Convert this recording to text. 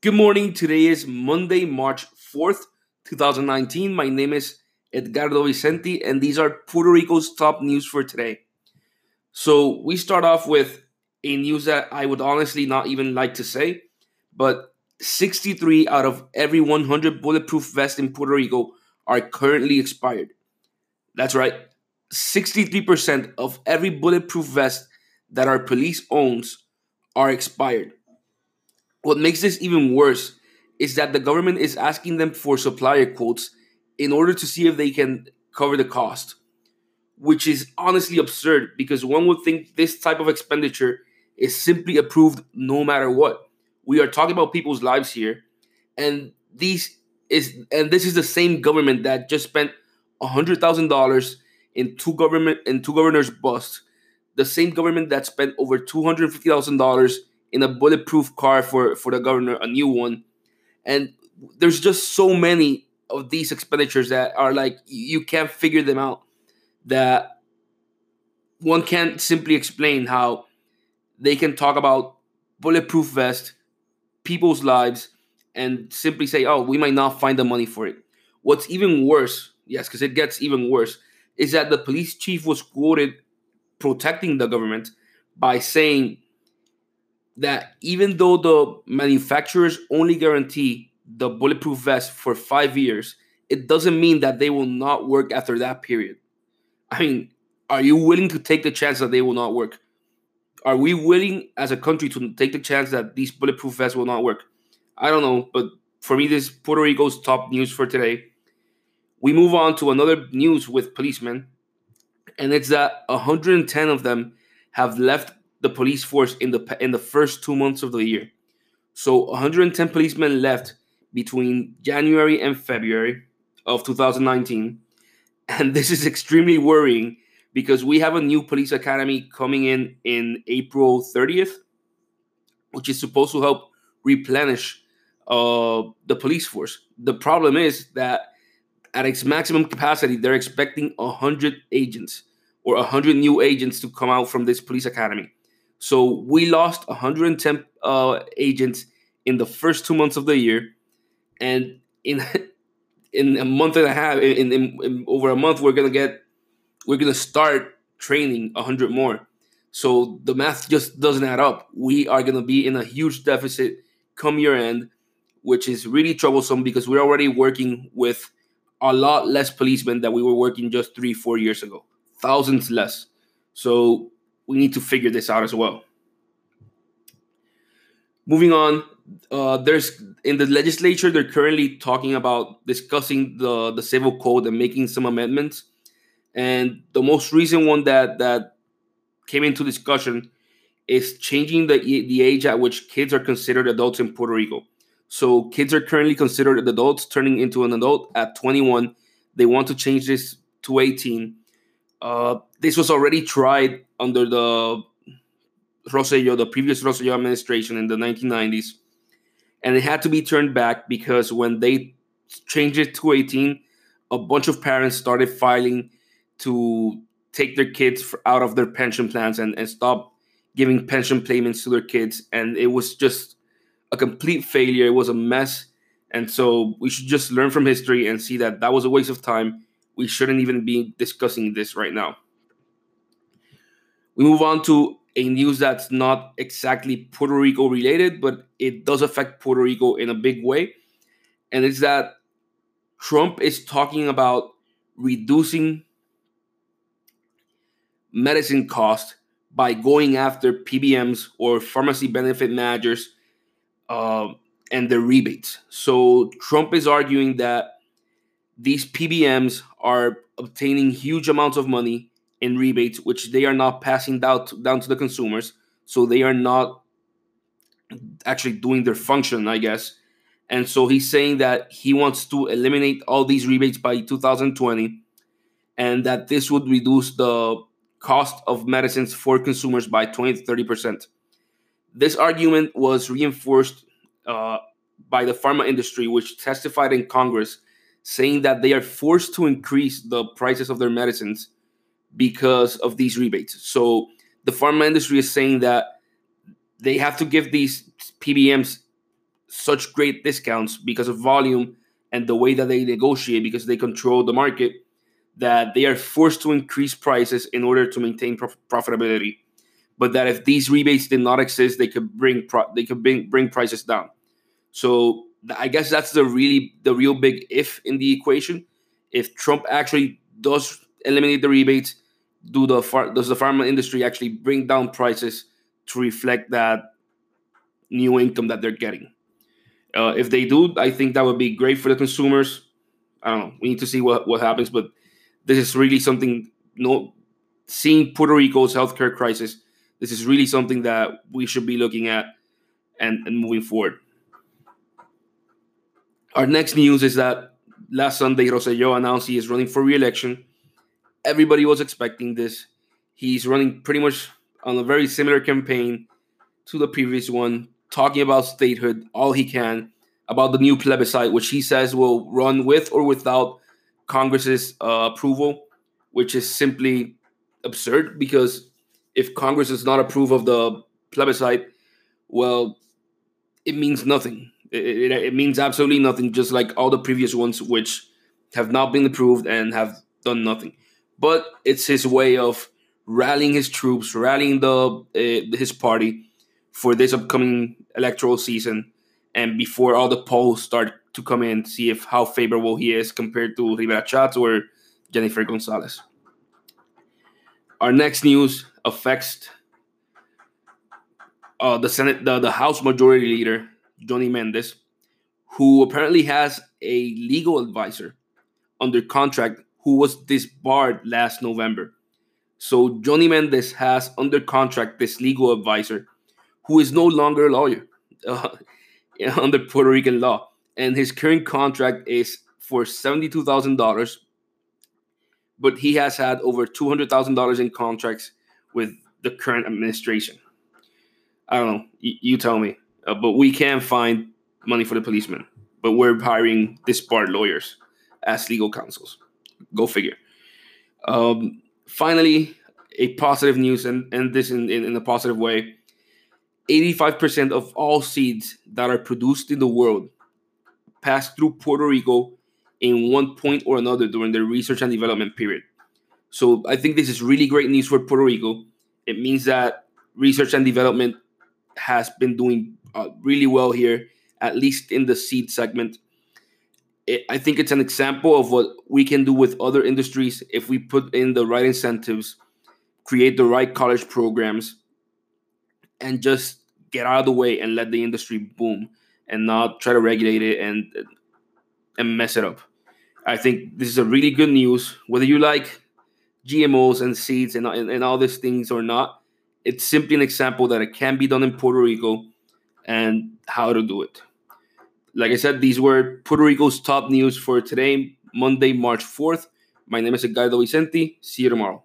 Good morning. Today is Monday, March 4th, 2019. My name is Edgardo Vicente, and these are Puerto Rico's top news for today. So, we start off with a news that I would honestly not even like to say, but 63 out of every 100 bulletproof vests in Puerto Rico are currently expired. That's right. 63% of every bulletproof vest that our police owns are expired. What makes this even worse is that the government is asking them for supplier quotes in order to see if they can cover the cost, which is honestly absurd because one would think this type of expenditure is simply approved no matter what. We are talking about people's lives here, and these is and this is the same government that just spent hundred thousand dollars in two government in two governors' busts. The same government that spent over two hundred fifty thousand dollars in a bulletproof car for for the governor, a new one, and there's just so many of these expenditures that are like you can't figure them out. That one can't simply explain how they can talk about bulletproof vest, people's lives, and simply say, "Oh, we might not find the money for it." What's even worse, yes, because it gets even worse, is that the police chief was quoted protecting the government by saying that even though the manufacturers only guarantee the bulletproof vest for five years, it doesn't mean that they will not work after that period. I mean, are you willing to take the chance that they will not work? Are we willing as a country to take the chance that these bulletproof vests will not work? I don't know, but for me, this is Puerto Rico's top news for today. We move on to another news with policemen, and it's that 110 of them have left the police force in the in the first two months of the year. So 110 policemen left between January and February of 2019, and this is extremely worrying because we have a new police academy coming in in April 30th, which is supposed to help replenish uh, the police force. The problem is that at its maximum capacity, they're expecting 100 agents or 100 new agents to come out from this police academy. So we lost 110 uh, agents in the first two months of the year, and in in a month and a half, in, in, in over a month, we're gonna get we're gonna start training 100 more. So the math just doesn't add up. We are gonna be in a huge deficit come year end, which is really troublesome because we're already working with a lot less policemen that we were working just three, four years ago. Thousands less. So we need to figure this out as well. Moving on, uh, there's in the legislature they're currently talking about discussing the the civil code and making some amendments. And the most recent one that that came into discussion is changing the the age at which kids are considered adults in Puerto Rico. So kids are currently considered adults, turning into an adult at 21. They want to change this to 18. Uh, this was already tried under the Rosselló, the previous Rosselló administration in the 1990s, and it had to be turned back because when they changed it to 18, a bunch of parents started filing to take their kids out of their pension plans and, and stop giving pension payments to their kids. And it was just a complete failure. It was a mess. And so we should just learn from history and see that that was a waste of time. We shouldn't even be discussing this right now. We move on to a news that's not exactly Puerto Rico related, but it does affect Puerto Rico in a big way. And it's that Trump is talking about reducing medicine cost by going after PBMs or pharmacy benefit managers uh, and their rebates. So Trump is arguing that these PBMs are obtaining huge amounts of money in rebates, which they are not passing down to, down to the consumers. So they are not actually doing their function, I guess. And so he's saying that he wants to eliminate all these rebates by 2020 and that this would reduce the cost of medicines for consumers by 20 to 30%. This argument was reinforced uh, by the pharma industry, which testified in Congress saying that they are forced to increase the prices of their medicines because of these rebates. So the pharma industry is saying that they have to give these PBMs such great discounts because of volume and the way that they negotiate because they control the market that they are forced to increase prices in order to maintain prof- profitability but that if these rebates did not exist they could bring pro- they could bring, bring prices down so i guess that's the really the real big if in the equation if trump actually does eliminate the rebates do the far- does the pharma industry actually bring down prices to reflect that new income that they're getting uh, if they do, I think that would be great for the consumers. I don't know. We need to see what, what happens, but this is really something. no, seeing Puerto Rico's healthcare crisis, this is really something that we should be looking at and, and moving forward. Our next news is that last Sunday, Rosselló announced he is running for re-election. Everybody was expecting this. He's running pretty much on a very similar campaign to the previous one, talking about statehood all he can, about the new plebiscite, which he says will run with or without Congress's uh, approval, which is simply absurd because if Congress does not approve of the plebiscite, well, it means nothing. It, it, it, means absolutely nothing, just like all the previous ones, which have not been approved and have done nothing. But it's his way of rallying his troops, rallying the uh, his party for this upcoming electoral season and before all the polls start to come in, see if how favorable he is compared to Rivera Schatz or Jennifer Gonzalez. Our next news affects uh, the Senate, the, the House Majority Leader, Johnny Mendez, who apparently has a legal advisor under contract who was disbarred last November. So Johnny Mendez has under contract this legal advisor who is no longer a lawyer uh, under Puerto Rican law. And his current contract is for $72,000, but he has had over $200,000 in contracts with the current administration. I don't know. Y- you tell me. Uh, but we can't find money for the policemen. But we're hiring disbarred lawyers as legal counsels. Go figure. Um, finally, a positive news, and, and this in, in, in a positive way. 85% of all seeds that are produced in the world pass through Puerto Rico in one point or another during the research and development period. So I think this is really great news for Puerto Rico. It means that research and development has been doing uh, really well here, at least in the seed segment. It, I think it's an example of what we can do with other industries if we put in the right incentives, create the right college programs, and just get out of the way and let the industry boom and not try to regulate it and and mess it up. I think this is a really good news. Whether you like GMOs and seeds and, and, and all these things or not, it's simply an example that it can be done in Puerto Rico and how to do it. Like I said, these were Puerto Rico's top news for today, Monday, March 4th. My name is Edgardo Vicente. See you tomorrow.